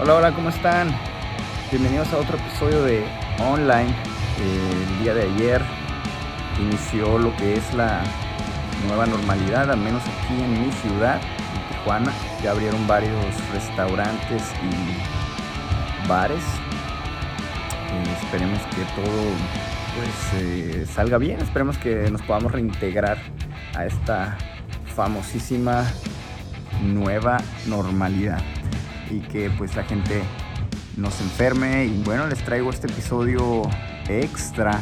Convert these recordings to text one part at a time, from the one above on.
Hola, hola, ¿cómo están? Bienvenidos a otro episodio de Online. El día de ayer inició lo que es la nueva normalidad, al menos aquí en mi ciudad, en Tijuana. Ya abrieron varios restaurantes y bares. Eh, esperemos que todo pues eh, salga bien, esperemos que nos podamos reintegrar a esta famosísima nueva normalidad y que pues la gente no se enferme. Y bueno les traigo este episodio extra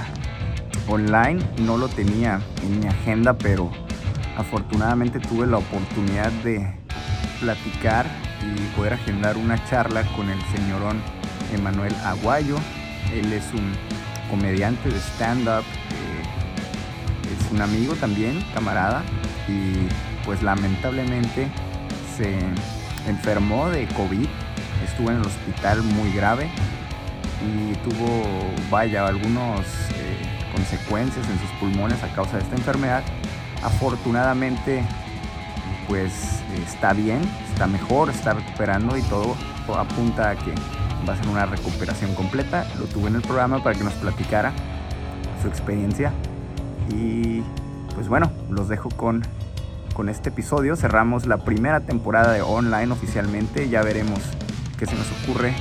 online. No lo tenía en mi agenda pero afortunadamente tuve la oportunidad de platicar y poder agendar una charla con el señorón Emanuel Aguayo. Él es un comediante de stand-up eh, es un amigo también camarada y pues lamentablemente se enfermó de COVID, estuvo en el hospital muy grave y tuvo, vaya, algunas eh, consecuencias en sus pulmones a causa de esta enfermedad. Afortunadamente, pues está bien, está mejor, está recuperando y todo apunta a que va a ser una recuperación completa. Lo tuve en el programa para que nos platicara su experiencia y pues bueno, los dejo con con este episodio cerramos la primera temporada de online oficialmente. Ya veremos qué se nos ocurre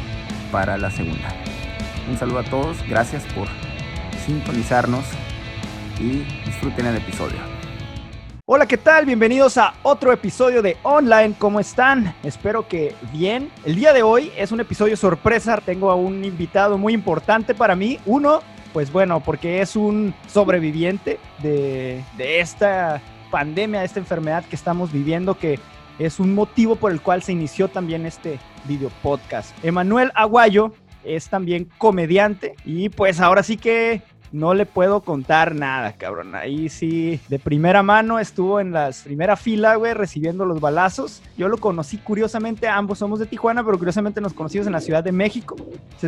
para la segunda. Un saludo a todos, gracias por sintonizarnos y disfruten el episodio. Hola, ¿qué tal? Bienvenidos a otro episodio de Online. ¿Cómo están? Espero que bien. El día de hoy es un episodio sorpresa. Tengo a un invitado muy importante para mí. Uno, pues bueno, porque es un sobreviviente de, de esta pandemia, esta enfermedad que estamos viviendo, que es un motivo por el cual se inició también este video podcast. Emanuel Aguayo es también comediante y pues ahora sí que no le puedo contar nada, cabrón. Ahí sí, de primera mano estuvo en la primera fila, güey, recibiendo los balazos. Yo lo conocí curiosamente, ambos somos de Tijuana, pero curiosamente nos conocimos en la Ciudad de México.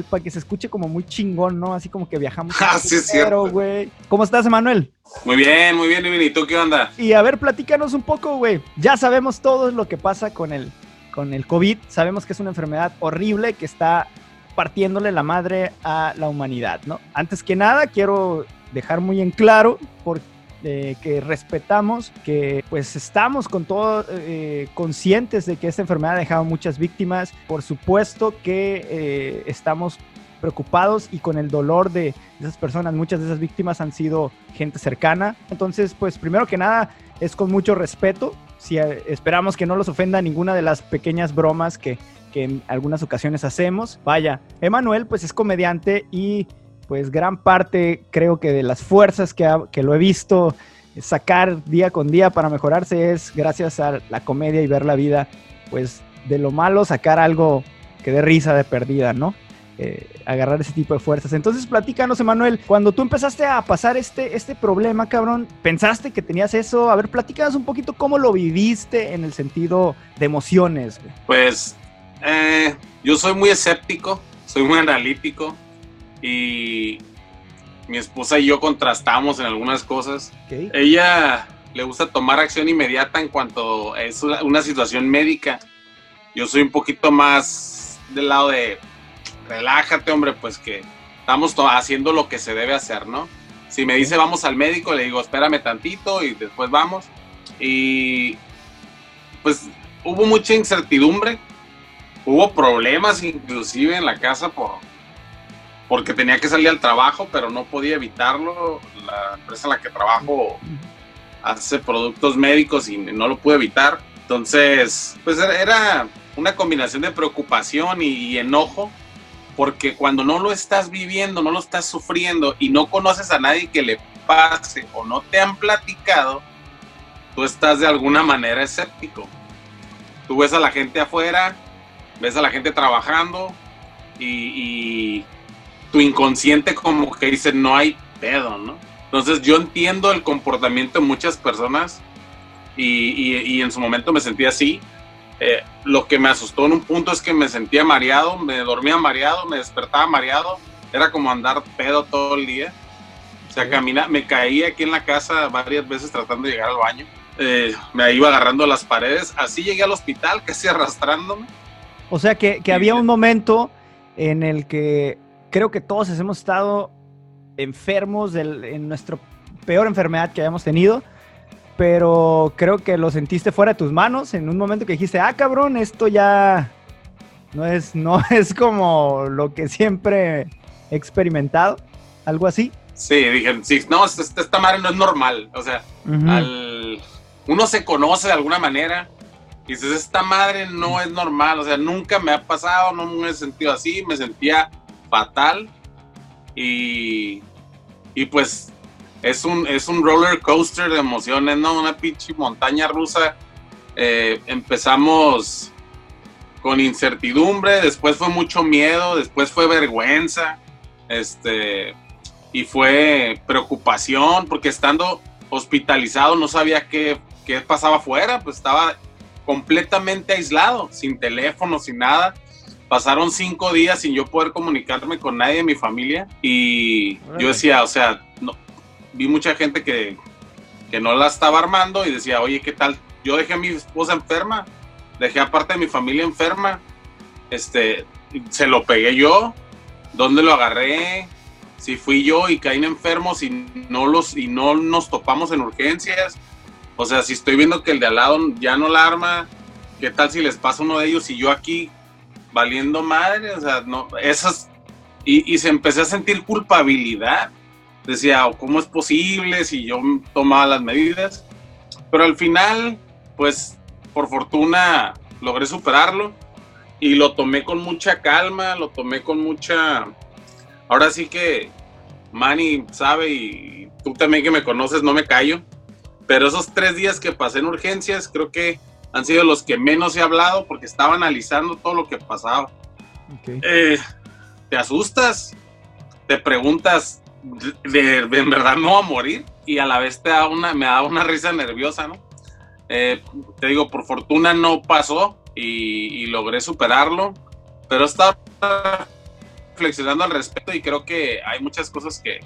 Para que se escuche como muy chingón, ¿no? Así como que viajamos. Ah, sí, cierto. güey. ¿Cómo estás, Emanuel? Muy bien, muy bien, ¿y tú qué onda? Y a ver, platícanos un poco, güey. Ya sabemos todo lo que pasa con el, con el COVID. Sabemos que es una enfermedad horrible que está partiéndole la madre a la humanidad, ¿no? Antes que nada, quiero dejar muy en claro por, eh, que respetamos, que pues estamos con todo eh, conscientes de que esta enfermedad ha dejado muchas víctimas. Por supuesto que eh, estamos preocupados y con el dolor de esas personas. Muchas de esas víctimas han sido gente cercana. Entonces, pues primero que nada, es con mucho respeto. Si esperamos que no los ofenda ninguna de las pequeñas bromas que que en algunas ocasiones hacemos. Vaya, Emanuel pues es comediante y pues gran parte creo que de las fuerzas que, que lo he visto sacar día con día para mejorarse es gracias a la comedia y ver la vida pues de lo malo sacar algo que dé risa de perdida, ¿no? Eh, agarrar ese tipo de fuerzas. Entonces, platícanos, Emanuel, cuando tú empezaste a pasar este, este problema, cabrón, ¿pensaste que tenías eso? A ver, platícanos un poquito cómo lo viviste en el sentido de emociones. Pues eh, yo soy muy escéptico, soy muy analítico y mi esposa y yo contrastamos en algunas cosas. Ella le gusta tomar acción inmediata en cuanto es una situación médica. Yo soy un poquito más del lado de relájate, hombre, pues que estamos haciendo lo que se debe hacer, ¿no? Si me dice vamos al médico, le digo espérame tantito y después vamos. Y pues hubo mucha incertidumbre Hubo problemas inclusive en la casa por porque tenía que salir al trabajo, pero no podía evitarlo. La empresa en la que trabajo hace productos médicos y no lo pude evitar. Entonces, pues era una combinación de preocupación y, enojo, porque cuando no lo estás viviendo, no lo estás sufriendo y no conoces a nadie que le pase o no te han platicado, tú estás de alguna manera escéptico. Tú ves a la gente afuera ves a la gente trabajando y, tu inconsciente como que dice no hay pedo, ¿no? Entonces yo entiendo el comportamiento de muchas personas y, en su momento me sentía así. Eh, lo que me asustó en un punto es que me sentía mareado, me dormía mareado, me despertaba mareado, era como andar pedo todo el día. O sea, camina, me caí aquí en la casa varias veces tratando de llegar al baño. eh, me iba agarrando las paredes. Así llegué al hospital, casi arrastrándome. O sea que, había un momento en el que creo que todos hemos estado enfermos en nuestra peor enfermedad que hayamos tenido, pero creo que lo sentiste fuera de tus manos en un momento que dijiste, ah, cabrón, esto ya no es, no es como lo que siempre he experimentado, algo así. Sí, dije, sí, no, esta, madre no es normal, o sea, uno se conoce de alguna manera y dices, esta madre no es normal, o sea, nunca me ha pasado, no me he sentido así, me sentía fatal y, y pues es un, es un roller coaster de emociones, ¿no? Una pinche montaña rusa. Eh, empezamos con incertidumbre, después fue mucho miedo, después fue vergüenza, este, y fue preocupación, porque estando hospitalizado no sabía qué, qué pasaba afuera, pues estaba completamente aislado, sin teléfono, sin nada. Pasaron cinco días sin yo poder comunicarme con nadie de mi familia y yo decía, o sea, no, vi mucha gente que, que no la estaba armando y decía, oye, ¿qué tal? Yo dejé a mi esposa enferma, dejé aparte de mi familia enferma, este, se lo pegué yo, ¿dónde lo agarré? Si fui yo y caí enfermos y no los y no nos topamos en urgencias, o sea, si estoy viendo que el de al lado ya no la arma, ¿qué tal si les pasa uno de ellos y yo aquí valiendo madre? O sea, no, esas. Y, y se empecé a sentir culpabilidad. Decía, ¿cómo es posible si yo tomaba las medidas? Pero al final, pues, por fortuna, logré superarlo y lo tomé con mucha calma, lo tomé con mucha. Ahora sí que Manny sabe y tú también que me conoces, no me callo pero esos tres días que pasé en urgencias, creo que han sido los que menos he hablado porque estaba analizando todo lo que pasaba. Eh, te asustas, te preguntas, ¿de, en verdad no va a morir? Y a la vez te da una, me da una risa nerviosa, ¿no? Eh, te digo, por fortuna no pasó y, y logré superarlo, pero estaba reflexionando al respecto y creo que hay muchas cosas que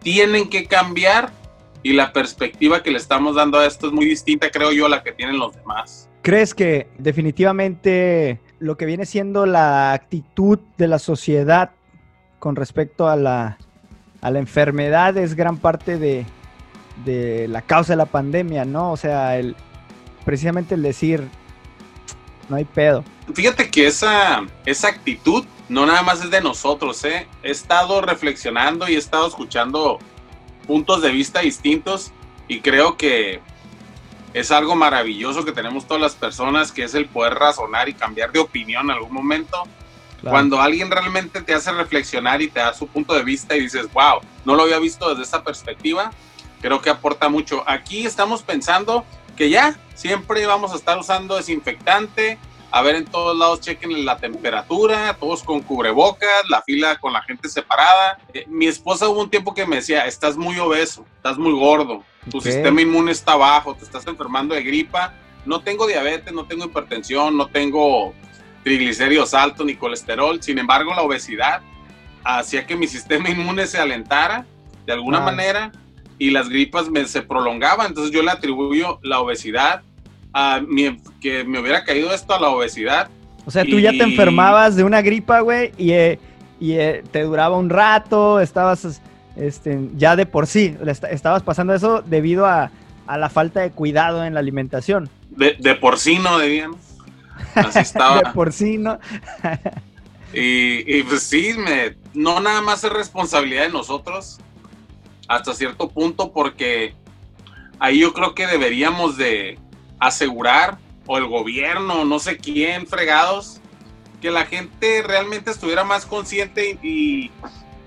tienen que cambiar y la perspectiva que le estamos dando a esto es muy distinta, creo yo, a la que tienen los demás. ¿Crees que definitivamente lo que viene siendo la actitud de la sociedad con respecto a la, a la enfermedad es gran parte de, de, la causa de la pandemia, ¿no? O sea, el, precisamente el decir, no hay pedo. Fíjate que esa, esa actitud no nada más es de nosotros, ¿eh? He estado reflexionando y he estado escuchando puntos de vista distintos y creo que es algo maravilloso que tenemos todas las personas, que es el poder razonar y cambiar de opinión en algún momento. Cuando alguien realmente te hace reflexionar y te da su punto de vista y dices, wow, no lo había visto desde esta perspectiva, creo que aporta mucho. Aquí estamos pensando que ya siempre vamos a estar usando desinfectante, a ver en todos lados chequen la temperatura, todos con cubrebocas, la fila con la gente separada. Eh, mi esposa hubo un tiempo que me decía, estás muy obeso, estás muy gordo, tu sistema inmune está bajo, te estás enfermando de gripa. No tengo diabetes, no tengo hipertensión, no tengo triglicéridos altos ni colesterol. Sin embargo, la obesidad hacía que mi sistema inmune se alentara de alguna manera y las gripas me, se prolongaban. Entonces yo le atribuyo la obesidad que me hubiera caído esto a la obesidad. O sea, tú ya te enfermabas de una gripa, güey, y, eh, y eh, te duraba un rato, estabas este, ya de por sí, estabas pasando eso debido a, a, la falta de cuidado en la alimentación. De, de porcino, debían. Así estaba. de porcino. y, y pues sí, me, no nada más es responsabilidad de nosotros, hasta cierto punto, porque ahí yo creo que deberíamos de asegurar, o el gobierno, no sé quién, fregados, que la gente realmente estuviera más consciente y,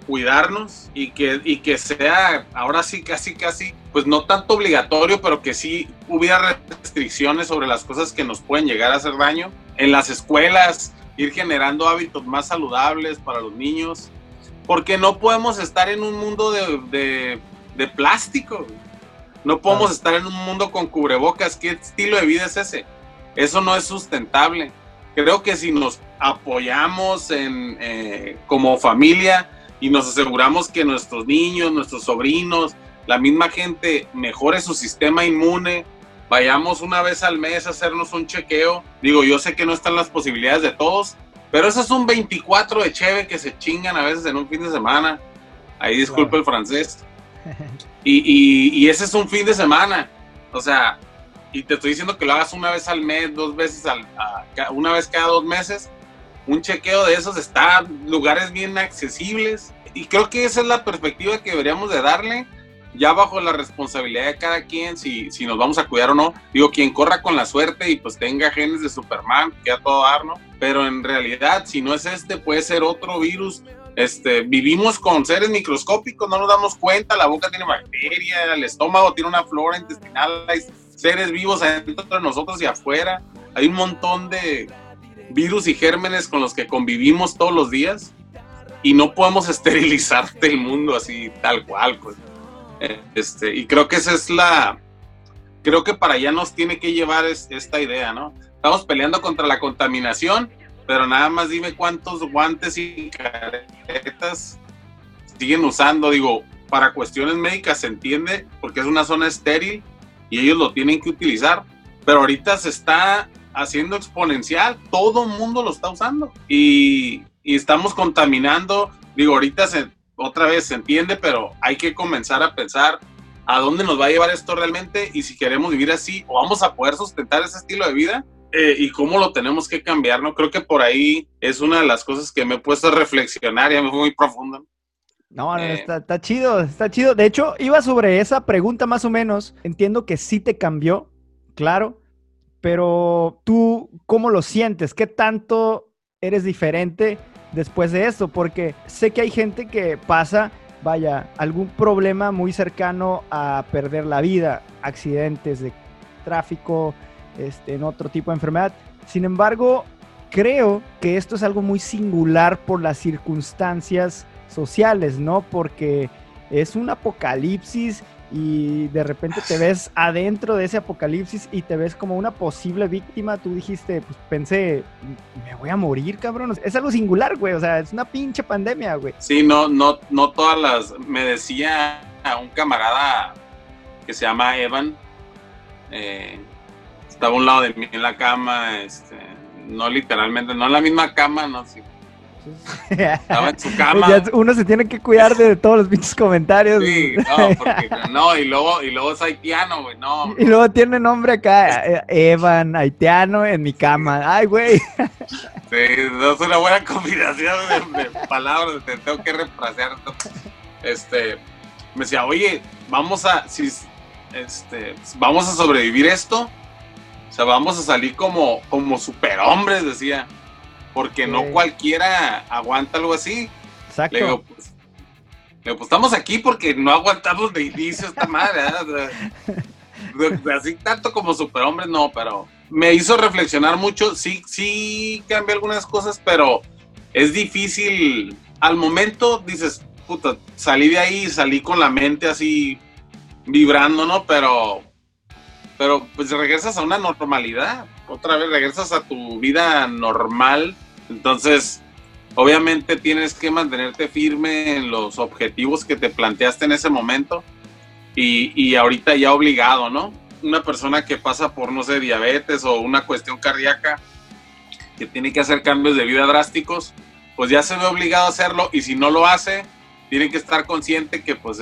cuidarnos y que, y que sea ahora sí casi casi pues no tanto obligatorio pero que sí hubiera restricciones sobre las cosas que nos pueden llegar a hacer daño en las escuelas ir generando hábitos más saludables para los niños porque no podemos estar en un mundo de, de, de plástico no podemos estar en un mundo con cubrebocas. ¿Qué estilo de vida es ese? Eso no es sustentable. Creo que si nos apoyamos en, eh, como familia y nos aseguramos que nuestros niños, nuestros sobrinos, la misma gente mejore su sistema inmune, vayamos una vez al mes a hacernos un chequeo. Digo, yo sé que no están las posibilidades de todos, pero eso es un 24 de cheve que se chingan a veces en un fin de semana. Ahí disculpe el francés. Y, ese es un fin de semana. O sea, y te estoy diciendo que lo hagas una vez al mes, dos veces al, una vez cada dos meses. Un chequeo de esos está lugares bien accesibles. Y creo que esa es la perspectiva que deberíamos de darle ya bajo la responsabilidad de cada quien, si, si nos vamos a cuidar o no. Digo, quien corra con la suerte y pues tenga genes de Superman, que a todo dar, ¿no? Pero en realidad, si no es este, puede ser otro virus. Este, vivimos con seres microscópicos, no nos damos cuenta, la boca tiene bacterias, el estómago tiene una flora intestinal, hay seres vivos adentro de nosotros y afuera. Hay un montón de virus y gérmenes con los que convivimos todos los días y no podemos esterilizar el mundo así tal cual, pues. Este, y creo que esa es la, creo que para allá nos tiene que llevar esta idea, ¿no? Estamos peleando contra la contaminación, pero nada más dime cuántos guantes y caretas siguen usando, digo, para cuestiones médicas se entiende, porque es una zona estéril y ellos lo tienen que utilizar, pero ahorita se está haciendo exponencial, todo mundo lo está usando y, estamos contaminando, digo, ahorita otra vez se entiende, pero hay que comenzar a pensar a dónde nos va a llevar esto realmente y si queremos vivir así o vamos a poder sustentar ese estilo de vida eh, y cómo lo tenemos que cambiar, ¿no? Creo que por ahí es una de las cosas que me he puesto a reflexionar, ya me fue muy profundo. No, no eh, está, está, chido, está chido. De hecho, iba sobre esa pregunta más o menos. Entiendo que sí te cambió, claro, pero tú, ¿cómo lo sientes? ¿Qué tanto eres diferente después de esto, porque sé que hay gente que pasa, vaya, algún problema muy cercano a perder la vida, accidentes de tráfico, este, en otro tipo de enfermedad. Sin embargo, creo que esto es algo muy singular por las circunstancias sociales, ¿no? Porque es un apocalipsis y de repente te ves adentro de ese apocalipsis y te ves como una posible víctima, tú dijiste, pues pensé, me voy a morir, cabrón. Es algo singular, güey, o sea, es una pinche pandemia, güey. Sí, no, no, no todas las, me decía a un camarada que se llama Evan, eh, estaba a un lado de mí en la cama, este, no literalmente, no en la misma cama, no, sí, estaba en su cama. uno se tiene que cuidar de todos los pinches comentarios. Sí, no, porque no, y luego, y luego es haitiano, güey, no. Y luego tiene nombre acá, eh, Evan, haitiano, en mi cama. Ay, güey. Sí, no es una buena combinación de, palabras, te tengo que refrasear. Este, me decía, oye, vamos a, si, este, vamos a sobrevivir esto. O sea, vamos a salir como, como superhombres, decía porque no cualquiera aguanta algo así. Exacto. Le digo, pues, pues, estamos aquí porque no aguantamos de inicio esta madre. así tanto como superhombres, no, pero me hizo reflexionar mucho. Sí, sí cambié algunas cosas, pero es difícil. Al momento dices, puta, salí de ahí, salí con la mente así vibrando, ¿no? Pero, pero pues regresas a una normalidad otra vez regresas a tu vida normal. Entonces, obviamente tienes que mantenerte firme en los objetivos que te planteaste en ese momento y, y, ahorita ya obligado, ¿no? Una persona que pasa por, no sé, diabetes o una cuestión cardíaca que tiene que hacer cambios de vida drásticos, pues ya se ve obligado a hacerlo y si no lo hace, tiene que estar consciente que pues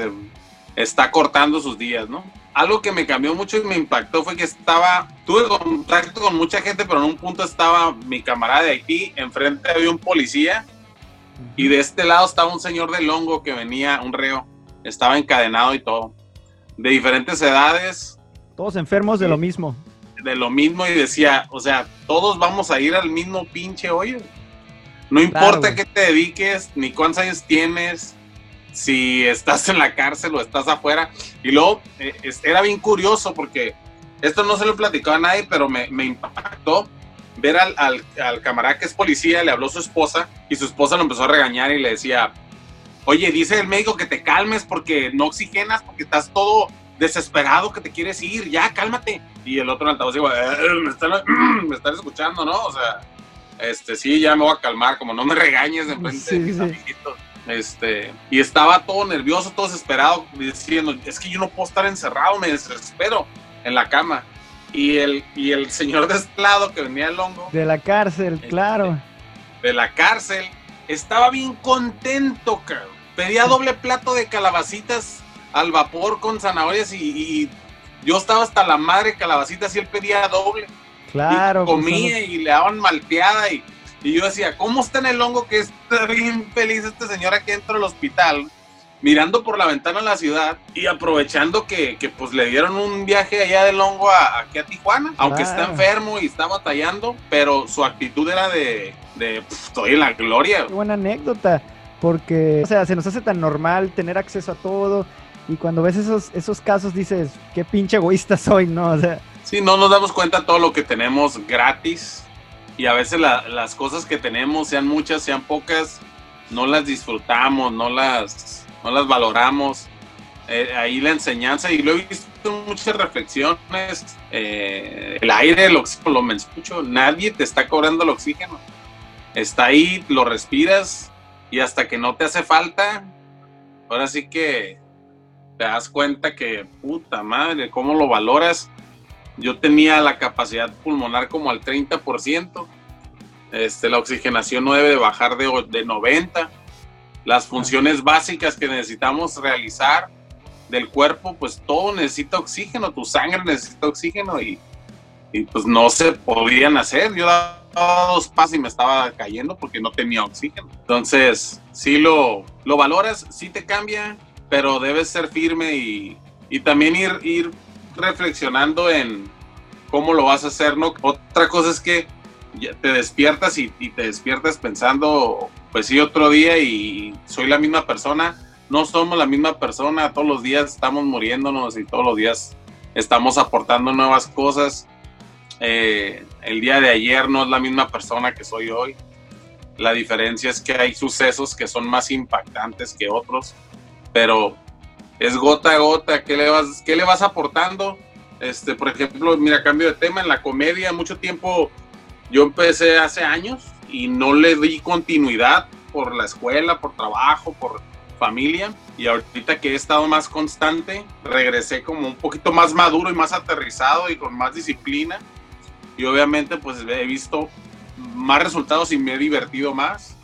está cortando sus días, ¿no? Algo que me cambió mucho y me impactó fue que estaba, tuve contacto con mucha gente, pero en un punto estaba mi camarada de Haití, enfrente había un policía y de este lado estaba un señor de Longo que venía, un reo, estaba encadenado y todo, de diferentes edades. Todos enfermos de lo mismo. De lo mismo y decía, o sea, todos vamos a ir al mismo pinche hoyo. No importa qué te dediques, ni cuántos años tienes, si estás en la cárcel o estás afuera. Y luego eh, era bien curioso porque esto no se lo he platicado a nadie, pero me, impactó ver al, al, camarada que es policía, le habló su esposa y su esposa lo empezó a regañar y le decía, oye, dice el médico que te calmes porque no oxigenas, porque estás todo desesperado que te quieres ir, ya, cálmate. Y el otro en altavoz digo, eh, me, están, me están escuchando, ¿no? O sea, este, sí, ya me voy a calmar, como no me regañes en frente de mis amiguitos. Este, y estaba todo nervioso, todo desesperado, diciendo, es que yo no puedo estar encerrado, me desespero en la cama. Y el, y el señor de este lado que venía el hongo. De la cárcel, este, claro. De la cárcel. Estaba bien contento, cabrón. Pedía doble plato de calabacitas al vapor con zanahorias y, yo estaba hasta la madre calabacitas y él pedía doble. Claro. Y pues, comía y le daban malteada y, y, yo decía, ¿cómo está en el hongo que está bien feliz este señor aquí dentro del hospital? mirando por la ventana a la ciudad y aprovechando que, que pues le dieron un viaje allá del hongo a, aquí a Tijuana, aunque está enfermo y está batallando, pero su actitud era de, de estoy en la gloria. Qué buena anécdota, porque, o sea, se nos hace tan normal tener acceso a todo y cuando ves esos, esos casos dices, qué pinche egoísta soy, ¿no? O sea... Sí, no nos damos cuenta todo lo que tenemos gratis y a veces las cosas que tenemos, sean muchas, sean pocas, no las disfrutamos, no las no las valoramos. Eh, ahí la enseñanza, y lo he visto muchas reflexiones, eh, el aire, el oxígeno, lo me escucho, nadie te está cobrando el oxígeno. Está ahí, lo respiras y hasta que no te hace falta, ahora sí que te das cuenta que, puta madre, ¿cómo lo valoras? Yo tenía la capacidad pulmonar como al 30%, este, la oxigenación no debe de bajar de, de 90% las funciones básicas que necesitamos realizar del cuerpo, pues todo necesita oxígeno, tu sangre necesita oxígeno y, pues no se podían hacer. Yo daba dos pasos y me estaba cayendo porque no tenía oxígeno. Entonces, sí lo, lo valoras, sí te cambia, pero debes ser firme y, también ir, ir reflexionando en cómo lo vas a hacer, ¿no? Otra cosa es que te despiertas y, te despiertas pensando pues sí, otro día y soy la misma persona. No somos la misma persona, todos los días estamos muriéndonos y todos los días estamos aportando nuevas cosas. Eh, el día de ayer no es la misma persona que soy hoy. La diferencia es que hay sucesos que son más impactantes que otros, pero es gota a gota. ¿Qué le vas, qué le vas aportando? Este, por ejemplo, mira, cambio de tema, en la comedia, mucho tiempo, yo empecé hace años y no le di continuidad por la escuela, por trabajo, por familia. Y ahorita que he estado más constante, regresé como un poquito más maduro y más aterrizado y con más disciplina. Y obviamente pues he visto más resultados y me he divertido más.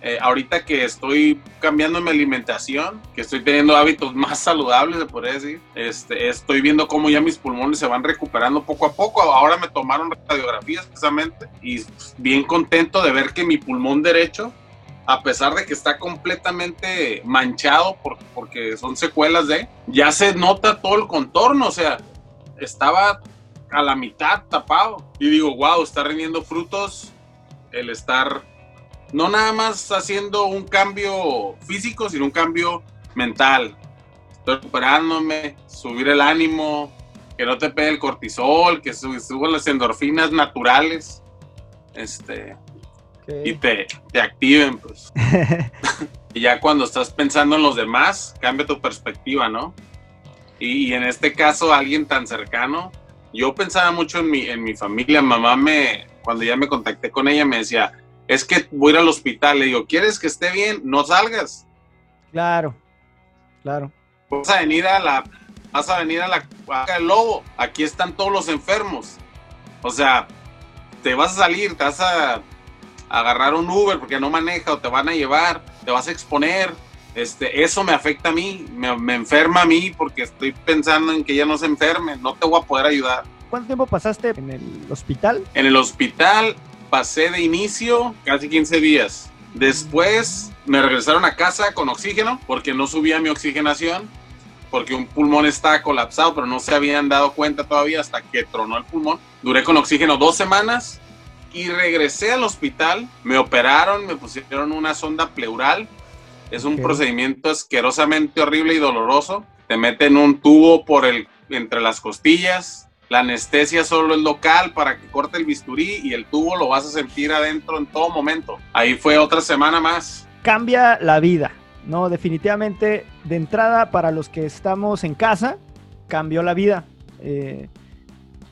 Eh, ahorita que estoy cambiando mi alimentación, que estoy teniendo hábitos más saludables, se podría decir, este, estoy viendo cómo ya mis pulmones se van recuperando poco a poco. Ahora me tomaron radiografías precisamente y bien contento de ver que mi pulmón derecho, a pesar de que está completamente manchado por, porque son secuelas de, ya se nota todo el contorno, o sea, estaba a la mitad tapado. Y digo, wow, está rindiendo frutos el estar no nada más haciendo un cambio físico, sino un cambio mental. Estoy recuperándome, subir el ánimo, que no te pegue el cortisol, que suban las endorfinas naturales, este, y te, te activen, pues. y ya cuando estás pensando en los demás, cambia tu perspectiva, ¿no? Y, en este caso, alguien tan cercano, yo pensaba mucho en mi, en mi familia, mamá me, cuando ya me contacté con ella, me decía, es que voy a ir al hospital. Le digo, ¿quieres que esté bien? No salgas. Claro, claro. Vas a venir a la, vas a venir a la del lobo. Aquí están todos los enfermos. O sea, te vas a salir, te vas a agarrar un Uber porque no maneja o te van a llevar, te vas a exponer. Este, eso me afecta a mí, me, me enferma a mí porque estoy pensando en que ya no se enferme, no te voy a poder ayudar. ¿Cuánto tiempo pasaste en el hospital? En el hospital pasé de inicio casi 15 días. Después me regresaron a casa con oxígeno porque no subía mi oxigenación, porque un pulmón estaba colapsado, pero no se habían dado cuenta todavía hasta que tronó el pulmón. Duré con oxígeno dos semanas y regresé al hospital. Me operaron, me pusieron una sonda pleural. Es un procedimiento asquerosamente horrible y doloroso. Te meten un tubo por el, entre las costillas, la anestesia solo es local para que corte el bisturí y el tubo lo vas a sentir adentro en todo momento. Ahí fue otra semana más. Cambia la vida, ¿no? Definitivamente, de entrada, para los que estamos en casa, cambió la vida. Eh,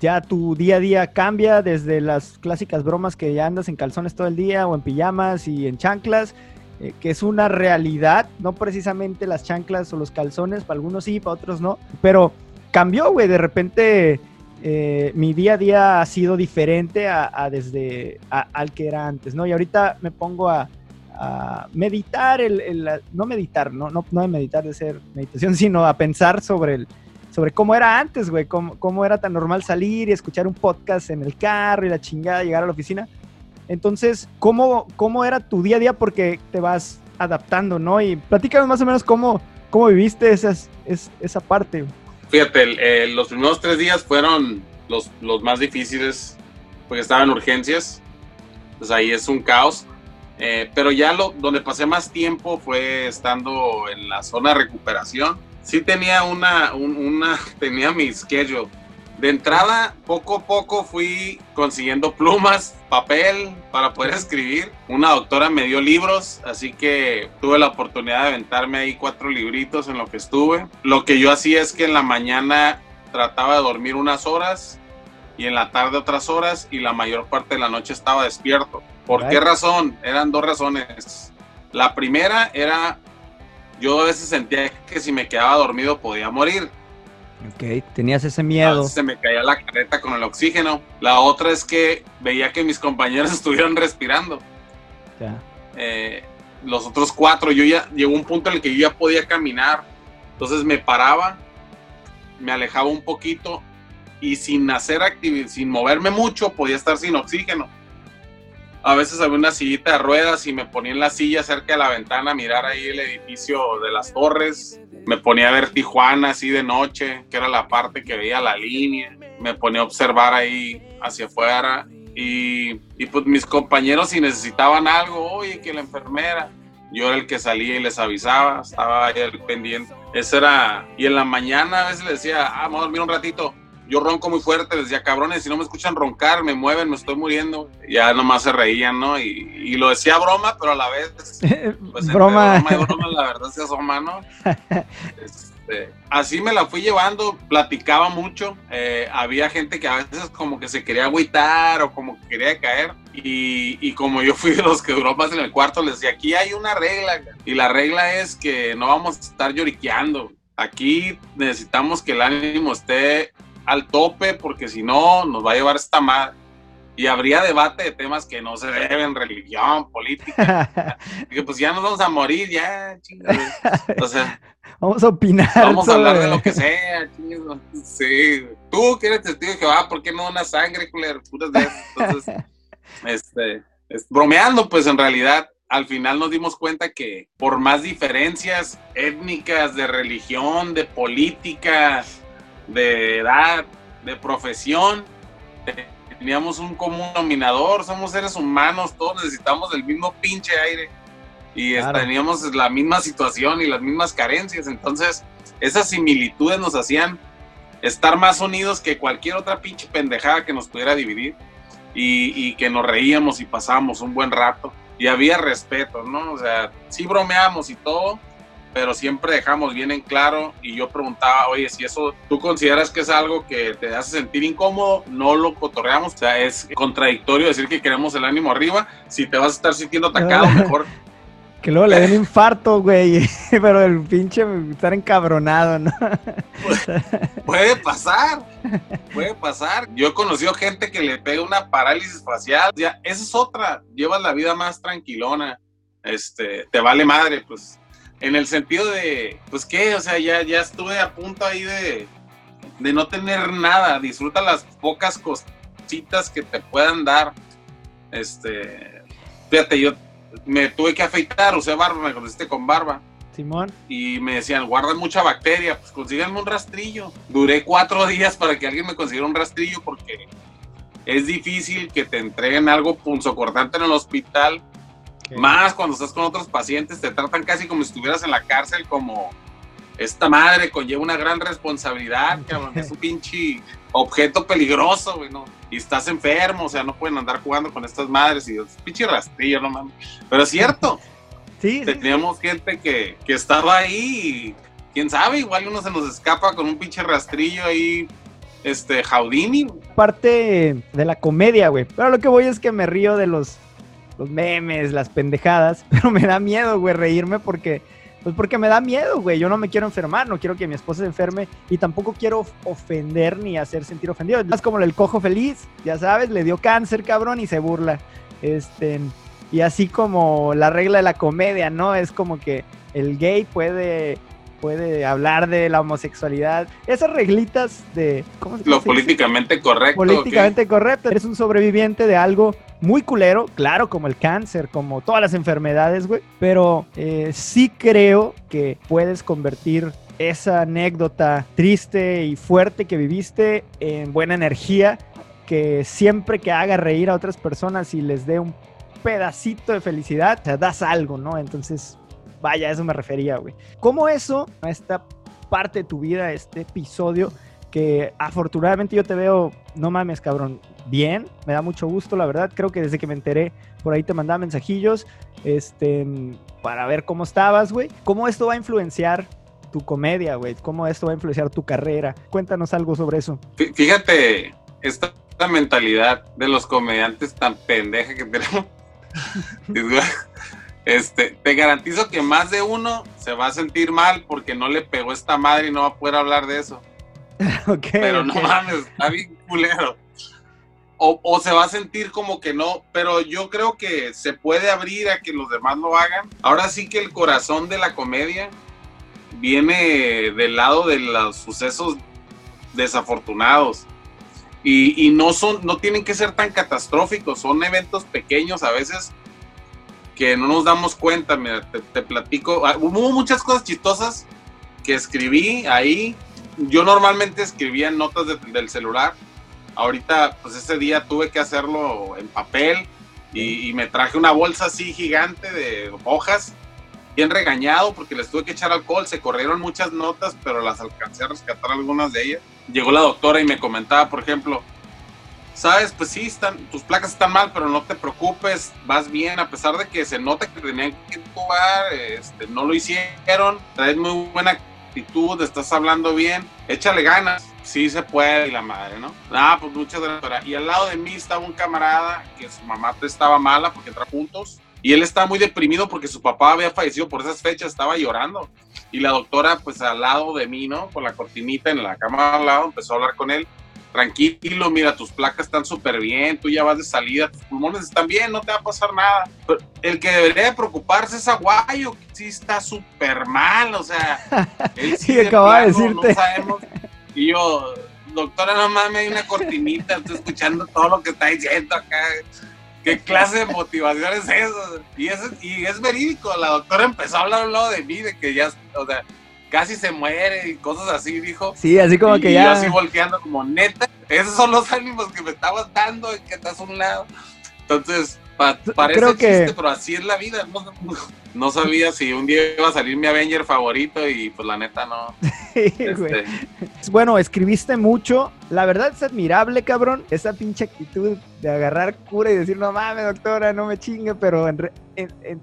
ya tu día a día cambia desde las clásicas bromas que ya andas en calzones todo el día o en pijamas y en chanclas, eh, que es una realidad, no precisamente las chanclas o los calzones, para algunos sí, para otros no, pero cambió, güey, de repente eh, mi día a día ha sido diferente a, desde al que era antes, ¿no? Y ahorita me pongo a, meditar, el, no meditar, no, no, no de meditar de ser meditación, sino a pensar sobre el, sobre cómo era antes, güey, cómo, cómo, era tan normal salir y escuchar un podcast en el carro y la chingada, llegar a la oficina. Entonces, ¿cómo, cómo era tu día a día? Porque te vas adaptando, ¿no? Y platícanos más o menos cómo, cómo viviste esas, esa parte. Fíjate, los primeros tres días fueron los, los más difíciles porque estaban en urgencias. Pues ahí es un caos. Eh, pero ya lo, donde pasé más tiempo fue estando en la zona de recuperación sí tenía una, una, tenía mi schedule. De entrada, poco a poco fui consiguiendo plumas, papel para poder escribir. Una doctora me dio libros, así que tuve la oportunidad de aventarme ahí cuatro libritos en lo que estuve. Lo que yo hacía es que en la mañana trataba de dormir unas horas y en la tarde otras horas y la mayor parte de la noche estaba despierto. ¿Por qué razón? Eran dos razones. La primera era yo a veces sentía que si me quedaba dormido podía morir. Ok, tenías ese miedo. se me caía la careta con el oxígeno. La otra es que veía que mis compañeros estuvieran respirando. Ya. Eh, los otros cuatro, yo ya llegó un punto en el que yo ya podía caminar. Entonces me paraba, me alejaba un poquito y sin hacer actividad, sin moverme mucho, podía estar sin oxígeno a veces había una sillita de ruedas y me ponía en la silla cerca de la ventana a mirar ahí el edificio de las torres. Me ponía a ver Tijuana así de noche, que era la parte que veía la línea. Me ponía a observar ahí hacia afuera. Y, y pues mis compañeros si necesitaban algo, oye, que la enfermera, yo era el que salía y les avisaba, estaba ahí pendiente. Eso era, y en la mañana a veces les decía, ah, vamos a dormir un ratito yo ronco muy fuerte, decía, cabrones, si no me escuchan roncar, me mueven, me estoy muriendo. Ya nomás se reían, ¿no? Y, lo decía broma, pero a la vez, pues broma. broma y broma, la verdad se asoma, ¿no? Este, así me la fui llevando, platicaba mucho. Eh, había gente que a veces como que se quería agüitar o como que quería caer. Y, y, como yo fui de los que duró más en el cuarto, les decía, aquí hay una regla. Y la regla es que no vamos a estar lloriqueando. Aquí necesitamos que el ánimo esté al tope porque si no nos va a llevar esta madre. Y habría debate de temas que no se deben, religión, política. que pues ya nos vamos a morir, ya, chingados. O sea, vamos a opinar. Vamos a hablar de lo que sea, chingados. Sí. Tú que eres testigo de Jehová, ¿por qué no una sangre, culero? Puras de Entonces, este, bromeando, pues en realidad al final nos dimos cuenta que por más diferencias étnicas, de religión, de política, de edad, de profesión, teníamos un común dominador, somos seres humanos, todos necesitamos el mismo pinche aire. Y teníamos la misma situación y las mismas carencias, entonces esas similitudes nos hacían estar más unidos que cualquier otra pinche pendejada que nos pudiera dividir y, y que nos reíamos y pasábamos un buen rato. Y había respeto, ¿no? O sea, sí bromeamos y todo, pero siempre dejamos bien en claro y yo preguntaba, oye, si eso tú consideras que es algo que te hace sentir incómodo, no lo cotorreamos, o sea, es contradictorio decir que queremos el ánimo arriba, si te vas a estar sintiendo atacado, mejor... Que luego le den infarto, güey, pero el pinche estar encabronado, ¿no? Puede pasar, puede pasar. Yo he conocido gente que le pega una parálisis facial, ya, esa es otra, llevas la vida más tranquilona, este, te vale madre, pues en el sentido de, pues qué, o sea, ya, ya estuve a punto ahí de, de no tener nada. Disfruta las pocas cositas que te puedan dar. Este, fíjate, yo me tuve que afeitar, usé barba, me conociste con barba. Simón. Y me decían, guarda mucha bacteria, pues consíganme un rastrillo. Duré cuatro días para que alguien me consiguiera un rastrillo porque es difícil que te entreguen algo punzocortante en el hospital más cuando estás con otros pacientes, te tratan casi como si estuvieras en la cárcel, como esta madre conlleva una gran responsabilidad, cabrón. Es un pinche objeto peligroso, güey, ¿no? Y estás enfermo, o sea, no pueden andar jugando con estas madres y es pinche rastrillo, no mames. Pero es cierto. Sí. Teníamos gente que, que estaba ahí y quién sabe, igual uno se nos escapa con un pinche rastrillo ahí este, Jaudini. Parte de la comedia, güey. Pero lo que voy es que me río de los los memes, las pendejadas, pero me da miedo, güey, reírme porque Pues porque me da miedo, güey. Yo no me quiero enfermar, no quiero que mi esposa se enferme y tampoco quiero ofender ni hacer sentir ofendido. Es como el cojo feliz, ya sabes, le dio cáncer, cabrón, y se burla. Este, y así como la regla de la comedia, ¿no? Es como que el gay puede puede hablar de la homosexualidad. Esas reglitas de... ¿cómo Lo políticamente correcto. Políticamente correcto. Eres un sobreviviente de algo muy culero, claro, como el cáncer, como todas las enfermedades, güey. Pero eh, sí creo que puedes convertir esa anécdota triste y fuerte que viviste en buena energía que siempre que haga reír a otras personas y les dé un pedacito de felicidad, te das algo, ¿no? Entonces, Vaya, a eso me refería, güey. ¿Cómo eso, a esta parte de tu vida, este episodio, que afortunadamente yo te veo, no mames, cabrón, bien, me da mucho gusto, la verdad. Creo que desde que me enteré, por ahí te mandaba mensajillos, este, para ver cómo estabas, güey. ¿Cómo esto va a influenciar tu comedia, güey? ¿Cómo esto va a influenciar tu carrera? Cuéntanos algo sobre eso. Fíjate, esta mentalidad de los comediantes tan pendeja que tenemos. Este, te garantizo que más de uno se va a sentir mal porque no le pegó esta madre y no va a poder hablar de eso. pero no mames, está bien culero. O, se va a sentir como que no, pero yo creo que se puede abrir a que los demás lo hagan. Ahora sí que el corazón de la comedia viene del lado de los sucesos desafortunados. Y, y, no son, no tienen que ser tan catastróficos, son eventos pequeños a veces que no nos damos cuenta, mira, te, platico, ah, hubo muchas cosas chistosas que escribí ahí, yo normalmente escribía en notas del celular, ahorita pues ese día tuve que hacerlo en papel y, me traje una bolsa así gigante de hojas, bien regañado porque les tuve que echar alcohol, se corrieron muchas notas, pero las alcancé a rescatar algunas de ellas. Llegó la doctora y me comentaba, por ejemplo, sabes, pues sí, están, tus placas están mal, pero no te preocupes, vas bien, a pesar de que se nota que tenían que actuar, este, no lo hicieron, traes muy buena actitud, estás hablando bien, échale ganas, sí se puede, y la madre, ¿no? Ah, pues muchas gracias. Y al lado de mí estaba un camarada que su mamá estaba mala porque entra juntos, y él estaba muy deprimido porque su papá había fallecido por esas fechas, estaba llorando. Y la doctora, pues al lado de mí, ¿no? Con la cortinita en la cama al lado, empezó a hablar con él tranquilo, mira, tus placas están súper bien, tú ya vas de salida, tus pulmones están bien, no te va a pasar nada. Pero el que debería preocuparse es Aguayo, que sí está súper mal, o sea, él sí, acaba de decirte. No sabemos. Y yo, doctora, no mames, hay una cortinita, estoy escuchando todo lo que está diciendo acá. ¿Qué clase de motivación es eso? Y es, y es verídico, la doctora empezó a hablar de mí, de que ya, o sea, casi se muere y cosas así, dijo. Sí, así como que ya. Y yo así volteando como neta. Esos son los ánimos que me estabas dando y que estás a un lado. Entonces, parece Creo que... pero así es la vida. No, sabía si un día iba a salir mi Avenger favorito y pues la neta no. Este, bueno, escribiste mucho. La verdad es admirable, cabrón. Esa pinche actitud de agarrar cura y decir, no mames, doctora, no me chingue, pero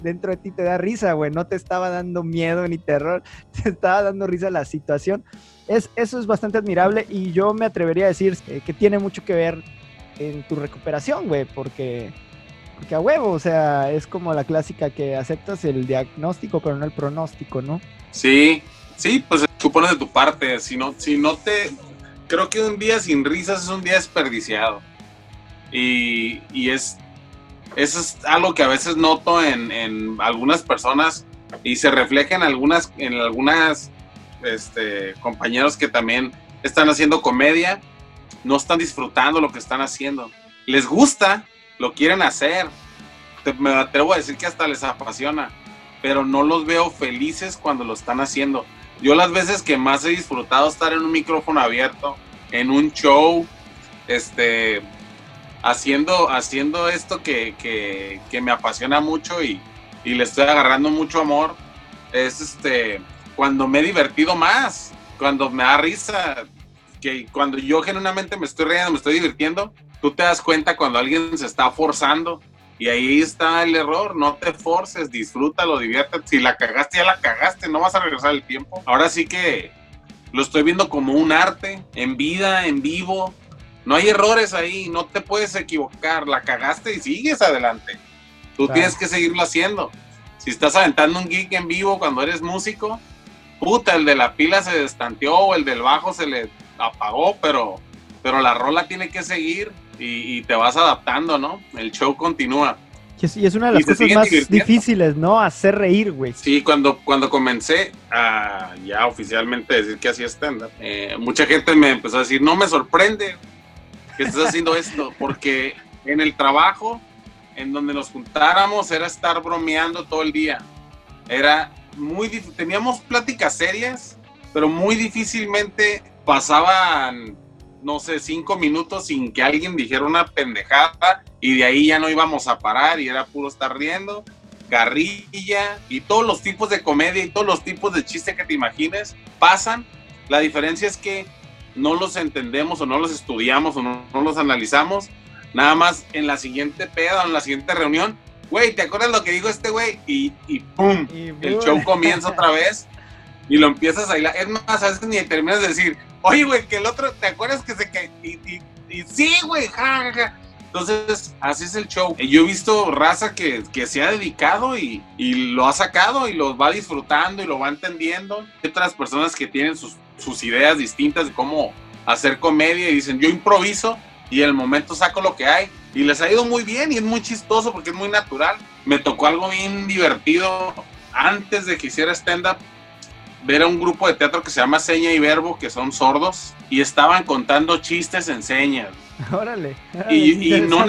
dentro de ti te da risa, güey. No te estaba dando miedo ni terror, te estaba dando risa la situación. Es, eso es bastante admirable y yo me atrevería a decir que tiene mucho que ver en tu recuperación, güey, porque que a huevo, o sea, es como la clásica que aceptas el diagnóstico, pero no el pronóstico, ¿no? Sí, sí, pues tú pones de tu parte. Si no, si no te. Creo que un día sin risas es un día desperdiciado. Y, y es. Eso es algo que a veces noto en, en algunas personas y se refleja en algunas, en algunas este, compañeros que también están haciendo comedia, no están disfrutando lo que están haciendo. Les gusta, lo quieren hacer. me atrevo a decir que hasta les apasiona, pero no los veo felices cuando lo están haciendo. Yo las veces que más he disfrutado estar en un micrófono abierto, en un show, este, haciendo, haciendo esto que, que, me apasiona mucho y, y, le estoy agarrando mucho amor, es este, cuando me he divertido más, cuando me da risa, que cuando yo genuinamente me estoy riendo, me estoy divirtiendo, tú te das cuenta cuando alguien se está forzando y ahí está el error, no te forces, disfrútalo, diviértete, si la cagaste ya la cagaste, no vas a regresar el tiempo. Ahora sí que lo estoy viendo como un arte, en vida, en vivo, no hay errores ahí, no te puedes equivocar, la cagaste y sigues adelante. Tú tienes que seguirlo haciendo. Si estás aventando un gig en vivo cuando eres músico, puta, el de la pila se destanteó o el del bajo se le apagó, pero, pero la rola tiene que seguir y, te vas adaptando, ¿no? El show continúa. Y es, una de las cosas más difíciles, ¿no? Hacer reír, güey. Sí, cuando, cuando comencé a ya oficialmente decir que hacía stand-up, eh, mucha gente me empezó a decir, no me sorprende que estés haciendo esto, porque en el trabajo, en donde nos juntáramos, era estar bromeando todo el día. Era muy teníamos pláticas serias, pero muy difícilmente pasaban, no sé, cinco minutos sin que alguien dijera una pendejada y de ahí ya no íbamos a parar y era puro estar riendo, carrilla y todos los tipos de comedia y todos los tipos de chiste que te imagines pasan. La diferencia es que no los entendemos o no los estudiamos o no, no los analizamos. Nada más en la siguiente peda o en la siguiente reunión güey, ¿te acuerdas lo que dijo este güey? Y, y ¡pum! el show comienza otra vez y lo empiezas a bailar. Es más, a veces ni terminas de decir, oye, güey, que el otro, ¿te acuerdas que se cae? Y, y, sí, güey, ja, Entonces, así es el show. Yo he visto raza que, que se ha dedicado y, y, lo ha sacado y lo va disfrutando y lo va entendiendo. Hay otras personas que tienen sus, sus ideas distintas de cómo hacer comedia y dicen, yo improviso y en el momento saco lo que hay y les ha ido muy bien y es muy chistoso porque es muy natural. Me tocó algo bien divertido antes de que hiciera stand-up, ver a un grupo de teatro que se llama Seña y Verbo, que son sordos, y estaban contando chistes en señas. Órale. y, no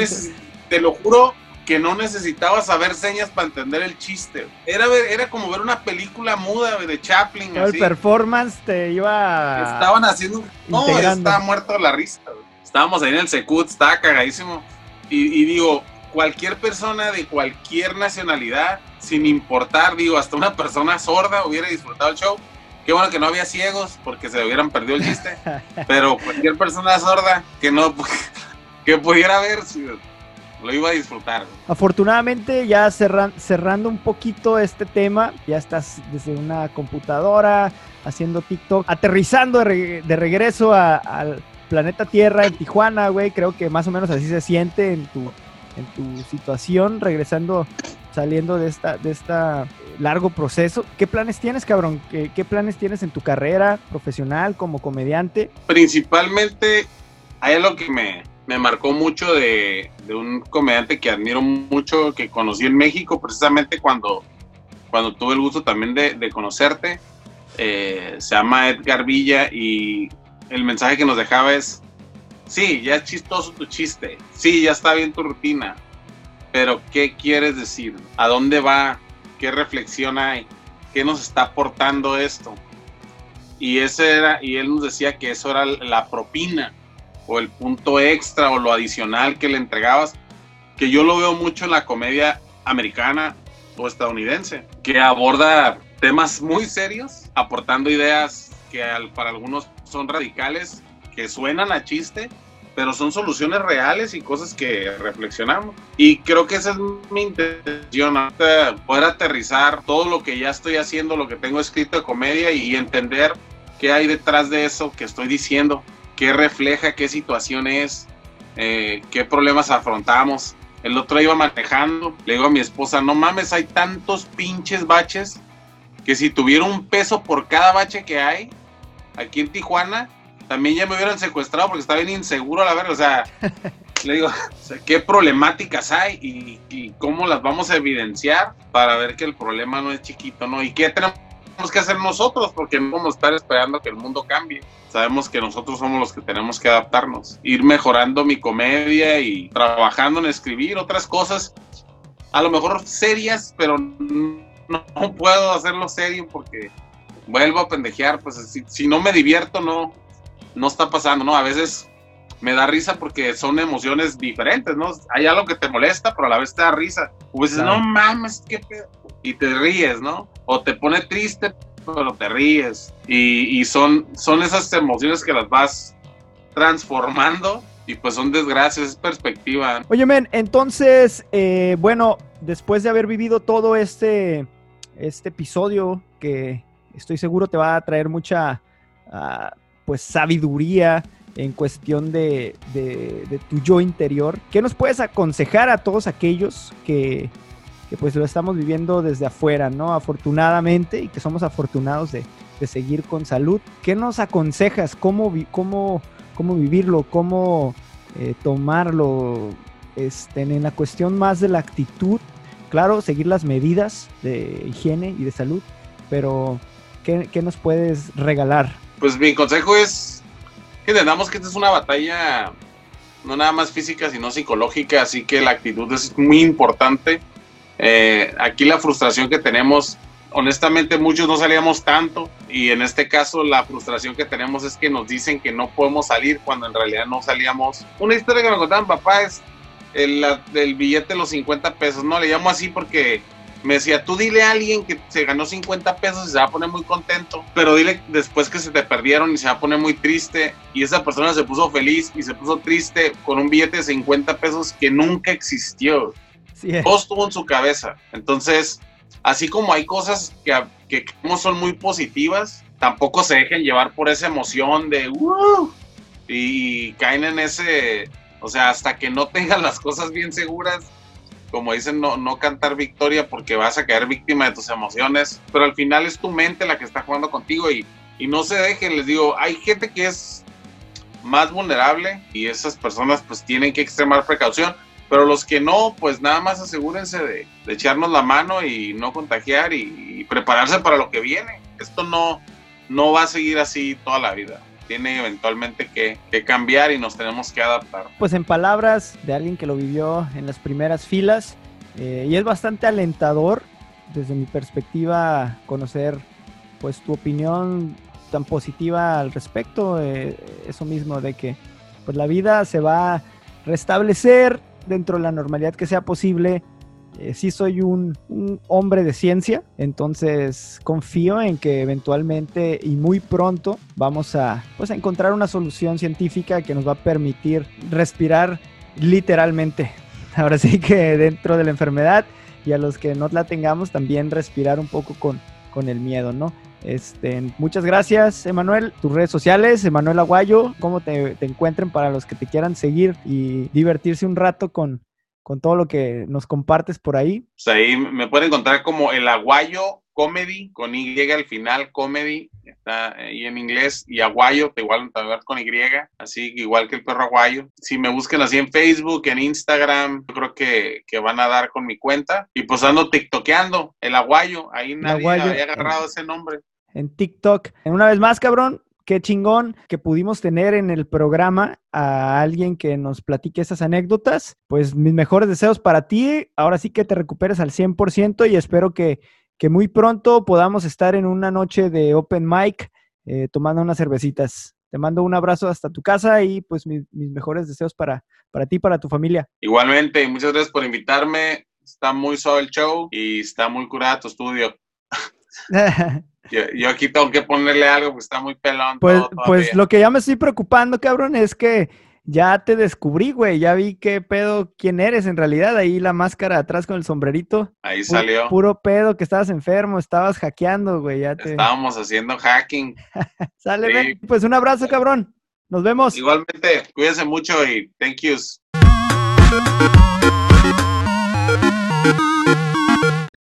te lo juro que no necesitaba saber señas para entender el chiste. Era, era como ver una película muda de Chaplin. El performance te iba. Estaban haciendo. No, estaba muerto la risa. Estábamos ahí en el Secut, estaba cagadísimo y, digo, cualquier persona de cualquier nacionalidad, sin importar, digo, hasta una persona sorda hubiera disfrutado el show. Qué bueno que no había ciegos porque se hubieran perdido el chiste. pero cualquier persona sorda que no que pudiera ver lo iba a disfrutar. Afortunadamente ya cerrando un poquito este tema, ya estás desde una computadora haciendo TikTok, aterrizando de, regreso al planeta Tierra en Tijuana, güey. Creo que más o menos así se siente en tu, en tu situación, regresando, saliendo de esta, de esta largo proceso. ¿Qué planes tienes, cabrón? ¿Qué, planes tienes en tu carrera profesional como comediante? Principalmente, hay algo que me, me marcó mucho de, un comediante que admiro mucho, que conocí en México, precisamente cuando, cuando tuve el gusto también de, de conocerte. Eh, se llama Edgar Villa y el mensaje que nos dejaba es, sí, ya es chistoso tu chiste, sí, ya está bien tu rutina, pero ¿qué quieres decir? ¿A dónde va? ¿Qué reflexión hay? ¿Qué nos está aportando esto? Y ese era, y él nos decía que eso era la propina o el punto extra o lo adicional que le entregabas, que yo lo veo mucho en la comedia americana o estadounidense, que aborda temas muy serios, aportando ideas que para algunos son radicales, que suenan a chiste, pero son soluciones reales y cosas que reflexionamos. Y creo que esa es mi intención, poder aterrizar todo lo que ya estoy haciendo, lo que tengo escrito de comedia y entender qué hay detrás de eso que estoy diciendo, qué refleja, qué situación es, eh, qué problemas afrontamos. El otro iba manejando, le digo a mi esposa, no mames, hay tantos pinches baches que si tuviera un peso por cada bache que hay, aquí en Tijuana, también ya me hubieran secuestrado porque está bien inseguro a la verga. O sea, le digo, ¿qué problemáticas hay y, cómo las vamos a evidenciar para ver que el problema no es chiquito, ¿no? ¿Y qué tenemos que hacer nosotros? Porque no vamos a estar esperando que el mundo cambie. Sabemos que nosotros somos los que tenemos que adaptarnos, ir mejorando mi comedia y trabajando en escribir otras cosas, a lo mejor serias, pero no puedo hacerlo serio porque vuelvo a pendejear, pues si, no me divierto, no, no está pasando, ¿no? A veces me da risa porque son emociones diferentes, ¿no? Hay algo que te molesta, pero a la vez te da risa. O dices, no mames, qué pedo. Y te ríes, ¿no? O te pone triste, pero te ríes. Y, son, son esas emociones que las vas transformando y pues son desgracias, es perspectiva. Oye, men, entonces, eh, bueno, después de haber vivido todo este, este episodio que estoy seguro te va a traer mucha ah, pues sabiduría en cuestión de, de, tu yo interior. ¿Qué nos puedes aconsejar a todos aquellos que que pues lo estamos viviendo desde afuera, ¿no? Afortunadamente y que somos afortunados de, seguir con salud. ¿Qué nos aconsejas? ¿Cómo, cómo, cómo vivirlo? ¿Cómo eh, tomarlo? Este, en la cuestión más de la actitud, claro, seguir las medidas de higiene y de salud, pero ¿qué, qué nos puedes regalar? Pues mi consejo es entendamos que esta es una batalla no nada más física, sino psicológica, así que la actitud es muy importante. Eh, aquí la frustración que tenemos, honestamente muchos no salíamos tanto y en este caso la frustración que tenemos es que nos dicen que no podemos salir cuando en realidad no salíamos. Una historia que me contaban papá es el, el billete de los 50 pesos, no le llamo así porque me decía, tú dile a alguien que se ganó 50 pesos y se va a poner muy contento, pero dile después que se te perdieron y se va a poner muy triste. Y esa persona se puso feliz y se puso triste con un billete de 50 pesos que nunca existió. Sí, Todo estuvo en su cabeza. Entonces, así como hay cosas que, que son muy positivas, tampoco se dejen llevar por esa emoción de ¡uh! y caen en ese, o sea, hasta que no tengan las cosas bien seguras, como dicen, no, no cantar victoria porque vas a caer víctima de tus emociones, pero al final es tu mente la que está jugando contigo y, y no se dejen, les digo, hay gente que es más vulnerable y esas personas pues tienen que extremar precaución, pero los que no, pues nada más asegúrense de, echarnos la mano y no contagiar y, prepararse para lo que viene. Esto no, no va a seguir así toda la vida tiene eventualmente que, cambiar y nos tenemos que adaptar. Pues en palabras de alguien que lo vivió en las primeras filas, eh, y es bastante alentador desde mi perspectiva conocer pues tu opinión tan positiva al respecto, eh, eso mismo de que pues la vida se va a restablecer dentro de la normalidad que sea posible eh, sí soy un, hombre de ciencia, entonces confío en que eventualmente y muy pronto vamos a, pues, a encontrar una solución científica que nos va a permitir respirar literalmente. Ahora sí que dentro de la enfermedad y a los que no la tengamos también respirar un poco con, con el miedo, ¿no? Este, muchas gracias, Emanuel. Tus redes sociales, Emanuel Aguayo, cómo te, te, encuentren para los que te quieran seguir y divertirse un rato con, con todo lo que nos compartes por ahí. Pues ahí me pueden encontrar como el Aguayo Comedy, con Y al final, Comedy, está ahí en inglés, y Aguayo, te igual con Y, así igual que el perro Aguayo. Si me buscan así en Facebook, en Instagram, yo creo que, que van a dar con mi cuenta. Y pues ando tiktokeando, el Aguayo, ahí nadie había agarrado ese nombre. En TikTok. Una vez más, cabrón, qué chingón que pudimos tener en el programa a alguien que nos platique esas anécdotas. Pues mis mejores deseos para ti. Ahora sí que te recuperes al 100% y espero que, que muy pronto podamos estar en una noche de open mic eh, tomando unas cervecitas. Te mando un abrazo hasta tu casa y pues mis, mejores deseos para, para ti y para tu familia. Igualmente, muchas gracias por invitarme. Está muy suave el show y está muy curado tu estudio. Yo, aquí tengo que ponerle algo, porque está muy pelón. Pues, pues lo que ya me estoy preocupando, cabrón, es que ya te descubrí, güey. Ya vi qué pedo, quién eres en realidad. Ahí la máscara atrás con el sombrerito. Ahí salió. Puro pedo, que estabas enfermo, estabas hackeando, güey. Ya te... Estábamos haciendo hacking. Sale, pues un abrazo, cabrón. Nos vemos. Igualmente, cuídense mucho y thank yous.